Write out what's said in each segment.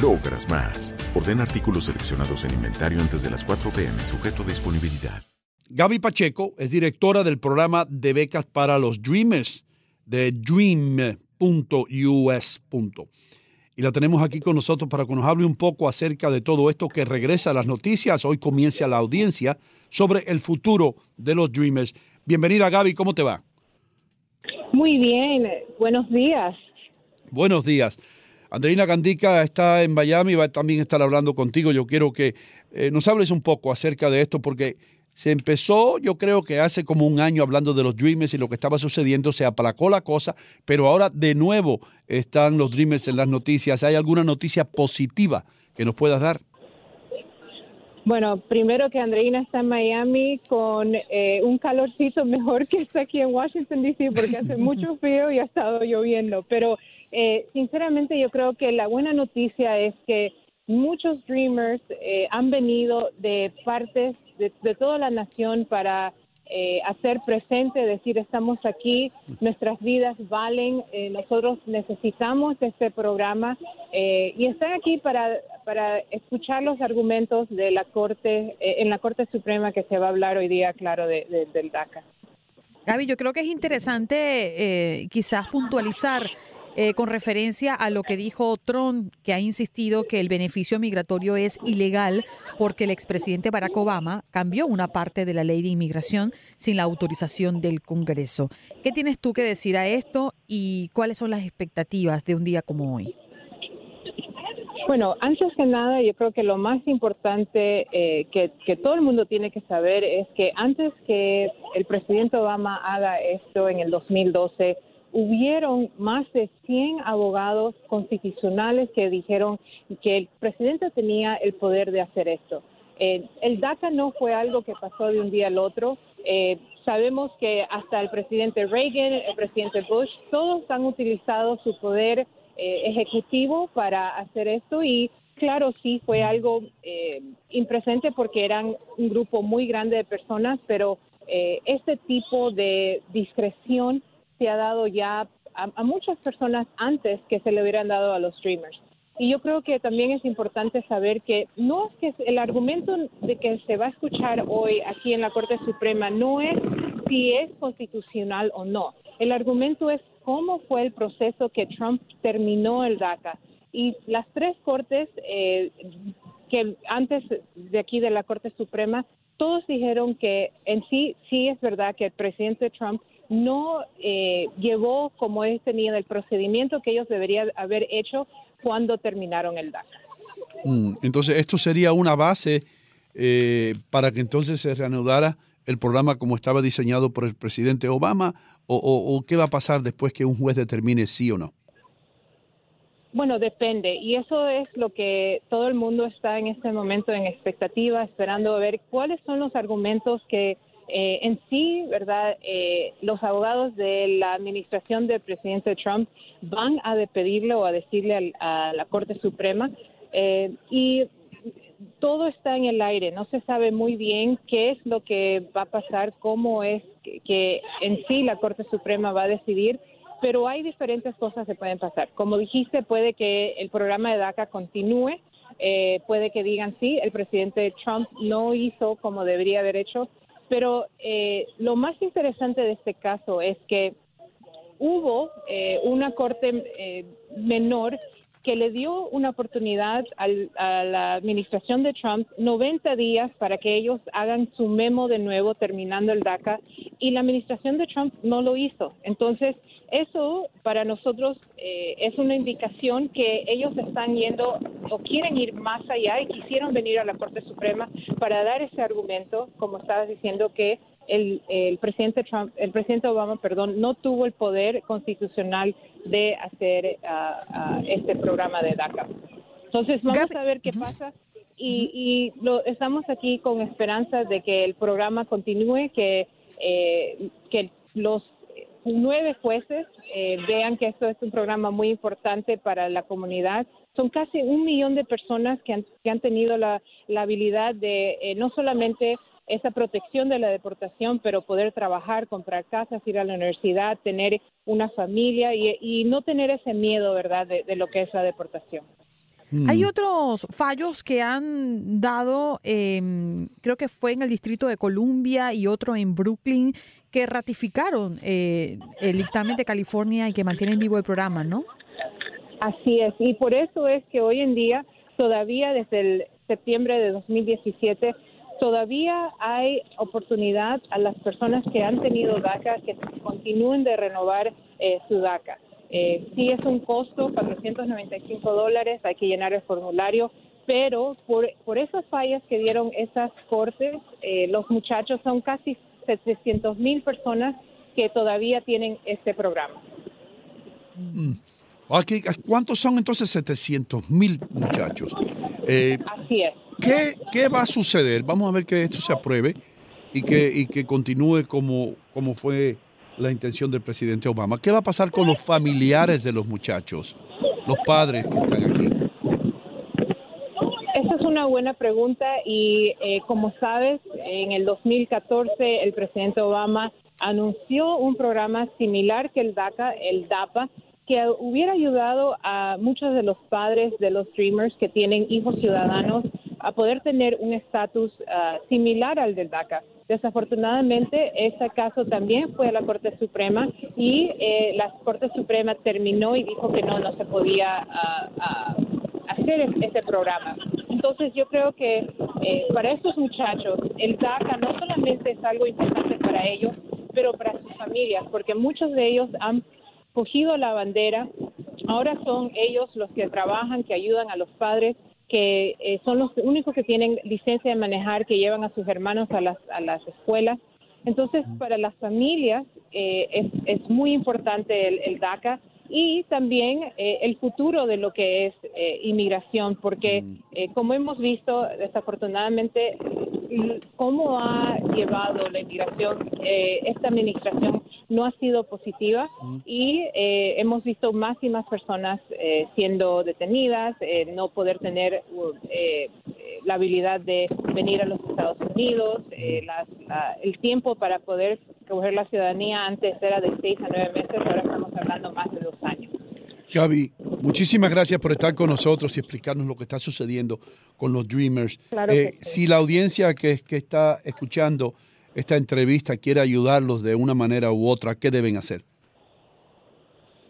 logras más. Orden artículos seleccionados en inventario antes de las 4 pm, sujeto a disponibilidad. Gaby Pacheco es directora del programa de becas para los Dreamers de dream.us. Y la tenemos aquí con nosotros para que nos hable un poco acerca de todo esto que regresa a las noticias. Hoy comienza la audiencia sobre el futuro de los Dreamers. Bienvenida Gaby, ¿cómo te va? Muy bien, buenos días. Buenos días. Andreina Gandica está en Miami, va a también estar hablando contigo. Yo quiero que eh, nos hables un poco acerca de esto porque se empezó, yo creo que hace como un año hablando de los Dreamers y lo que estaba sucediendo, se aplacó la cosa, pero ahora de nuevo están los Dreamers en las noticias. ¿Hay alguna noticia positiva que nos puedas dar? Bueno, primero que Andreina está en Miami con eh, un calorcito mejor que está aquí en Washington, D.C., porque hace mucho frío y ha estado lloviendo. Pero eh, sinceramente yo creo que la buena noticia es que muchos Dreamers eh, han venido de partes de, de toda la nación para eh, hacer presente, decir estamos aquí, nuestras vidas valen, eh, nosotros necesitamos este programa eh, y están aquí para, para escuchar los argumentos de la Corte, eh, en la Corte Suprema que se va a hablar hoy día, claro, de, de- del DACA. Gaby, yo creo que es interesante eh, quizás puntualizar eh, con referencia a lo que dijo Trump, que ha insistido que el beneficio migratorio es ilegal porque el expresidente Barack Obama cambió una parte de la ley de inmigración sin la autorización del Congreso. ¿Qué tienes tú que decir a esto y cuáles son las expectativas de un día como hoy? Bueno, antes que nada, yo creo que lo más importante eh, que, que todo el mundo tiene que saber es que antes que el presidente Obama haga esto en el 2012, hubieron más de 100 abogados constitucionales que dijeron que el presidente tenía el poder de hacer esto. Eh, el DACA no fue algo que pasó de un día al otro. Eh, sabemos que hasta el presidente Reagan, el presidente Bush, todos han utilizado su poder eh, ejecutivo para hacer esto y claro, sí fue algo eh, impresente porque eran un grupo muy grande de personas, pero eh, este tipo de discreción se ha dado ya a, muchas personas antes que se le hubieran dado a los streamers. Y yo creo que también es importante saber que no es que el argumento de que se va a escuchar hoy aquí en la Corte Suprema no es si es constitucional o no. El argumento es cómo fue el proceso que Trump terminó el DACA. Y las tres cortes eh, que antes de aquí de la Corte Suprema, todos dijeron que en sí, sí es verdad que el presidente Trump no eh, llevó como él tenía el procedimiento que ellos deberían haber hecho cuando terminaron el DACA. Mm, Entonces, esto sería una base eh, para que entonces se reanudara el programa como estaba diseñado por el presidente Obama o, o- o qué va a pasar después que un juez determine sí o no? Bueno, depende. Y eso es lo que todo el mundo está en este momento en expectativa, esperando ver cuáles son los argumentos que eh, en sí, ¿verdad? Eh, los abogados de la administración del presidente Trump van a pedirle o a decirle al- a la Corte Suprema. Eh, y todo está en el aire, no se sabe muy bien qué es lo que va a pasar, cómo es que, que en sí la Corte Suprema va a decidir, pero hay diferentes cosas que pueden pasar. Como dijiste, puede que el programa de DACA continúe, eh, puede que digan sí, el presidente Trump no hizo como debería haber hecho, pero eh, lo más interesante de este caso es que hubo eh, una corte eh, menor que le dio una oportunidad al- a la administración de Trump 90 días para que ellos hagan su memo de nuevo terminando el DACA y la administración de Trump no lo hizo. Entonces, eso para nosotros eh, es una indicación que ellos están yendo o quieren ir más allá y quisieron venir a la Corte Suprema para dar ese argumento, como estabas diciendo, que el, el presidente Trump, el presidente Obama, perdón, no tuvo el poder constitucional de hacer ah, este programa de DACA. Entonces vamos a ver qué pasa y, y lo, estamos aquí con esperanza de que el programa continúe, que eh, que los nueve jueces eh, vean que esto es un programa muy importante para la comunidad. Son casi un millón de personas que han, que han tenido la, la habilidad de eh, no solamente esa protección de la deportación, pero poder trabajar, comprar casas, ir a la universidad, tener una familia y, y no tener ese miedo, ¿verdad?, de, de lo que es la deportación. Hay otros fallos que han dado, eh, creo que fue en el Distrito de Columbia y otro en Brooklyn, que ratificaron eh, el dictamen de California y que mantienen vivo el programa, ¿no? Así es, y por eso es que hoy en día, todavía desde el septiembre de 2017, todavía hay oportunidad a las personas que han tenido DACA que continúen de renovar eh, su DACA. Eh, sí es un costo, 495 dólares, hay que llenar el formulario, pero por, por esas fallas que dieron esas cortes, eh, los muchachos son casi 700 mil personas que todavía tienen este programa. Mm. ¿Cuántos son entonces 700 mil muchachos? Eh, Así es. ¿Qué, ¿Qué va a suceder? Vamos a ver que esto se apruebe y que, y que continúe como, como fue la intención del presidente Obama. ¿Qué va a pasar con los familiares de los muchachos, los padres que están aquí? Esa es una buena pregunta y eh, como sabes, en el 2014 el presidente Obama anunció un programa similar que el DACA, el DAPA, que hubiera ayudado a muchos de los padres de los Dreamers que tienen hijos ciudadanos a poder tener un estatus ah, similar al del DACA. Desafortunadamente, ese caso también fue a la Corte Suprema y eh, la Corte Suprema terminó y dijo que no, no se podía ah, ah, hacer es- ese programa. Entonces yo creo que eh, para estos muchachos el DACA no solamente es algo importante para ellos, pero para sus familias, porque muchos de ellos han cogido la bandera, ahora son ellos los que trabajan, que ayudan a los padres, que eh, son los únicos que tienen licencia de manejar, que llevan a sus hermanos a las, a las escuelas. Entonces, para las familias eh, es, es muy importante el, el DACA y también eh, el futuro de lo que es eh, inmigración, porque eh, como hemos visto, desafortunadamente, cómo ha llevado la inmigración, eh, esta administración no ha sido positiva y eh, hemos visto más y más personas eh, siendo detenidas, eh, no poder tener uh, eh, eh, la habilidad de venir a los Estados Unidos, eh, las- la- el tiempo para poder coger la ciudadanía antes era de seis a nueve meses, ahora estamos hablando más de dos años. Gaby, muchísimas gracias por estar con nosotros y explicarnos lo que está sucediendo con los Dreamers. Claro sí. Si la audiencia que, que está escuchando esta entrevista quiere ayudarlos de una manera u otra, ¿qué deben hacer?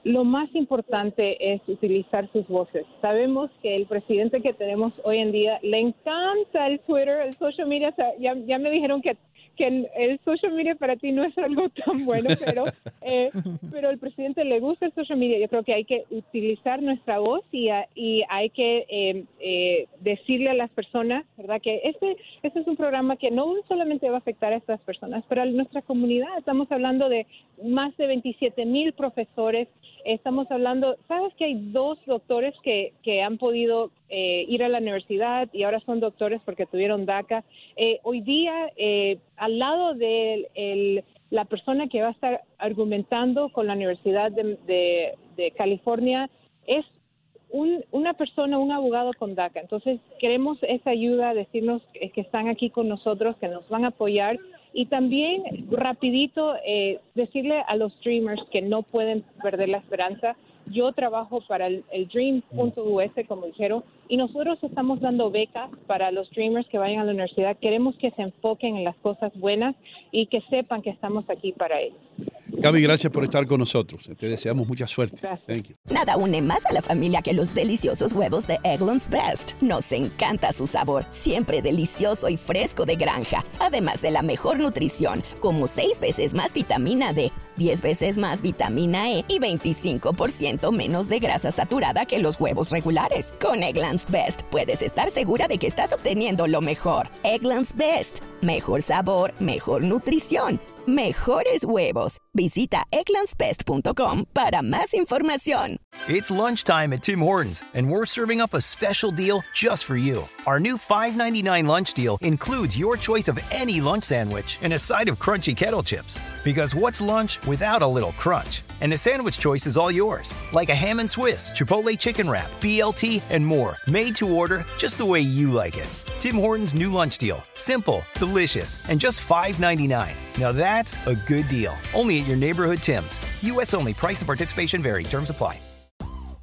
Lo más importante es utilizar sus voces. Sabemos que el presidente que tenemos hoy en día le encanta el Twitter, el social media. Ya me dijeron que que el social media para ti no es algo tan bueno, pero, eh, pero al presidente le gusta el social media. Yo creo que hay que utilizar nuestra voz y, y hay que eh, eh, decirle a las personas, ¿verdad? Que este, este es un programa que no solamente va a afectar a estas personas, pero a nuestra comunidad. Estamos hablando de más de 27 mil profesores. Estamos hablando, ¿sabes que hay dos doctores que, que han podido eh, ir a la universidad y ahora son doctores porque tuvieron DACA. Eh, hoy día, eh, al lado de la persona que va a estar argumentando con la Universidad de, California, es una persona, un abogado con DACA. Entonces, queremos esa ayuda, decirnos que están aquí con nosotros, que nos van a apoyar. Y también, rapidito, decirle a los streamers que no pueden perder la esperanza yo trabajo para el, Dream.us, como dijeron, y nosotros estamos dando becas para los Dreamers que vayan a la universidad. Queremos que se enfoquen en las cosas buenas y que sepan que estamos aquí para ellos. Gaby, gracias por estar con nosotros. Te deseamos mucha suerte. Nada une más a la familia que los deliciosos huevos de Eggland's Best. Nos encanta su sabor, siempre delicioso y fresco de granja, además de la mejor nutrición, como 6 veces más vitamina D, 10 veces más vitamina E y 25% menos de grasa saturada que los huevos regulares. Con Eggland's Best puedes estar segura de que estás obteniendo lo mejor. Eggland's Best, mejor sabor, mejor nutrición mejores huevos. Visita eclanspest.com para más información. It's lunchtime at Tim Hortons, and we're serving up a special deal just for you. Our new $5.99 lunch deal includes your choice of any lunch sandwich and a side of crunchy kettle chips. Because what's lunch without a little crunch? And the sandwich choice is all yours, like a ham and Swiss, Chipotle chicken wrap, BLT, and more, made to order just the way you like it. Tim Hortons new lunch deal. Simple, delicious, and just $5.99. Now that's a good deal. Only at your neighborhood Tim's. U.S. only. Price and participation vary. Terms apply.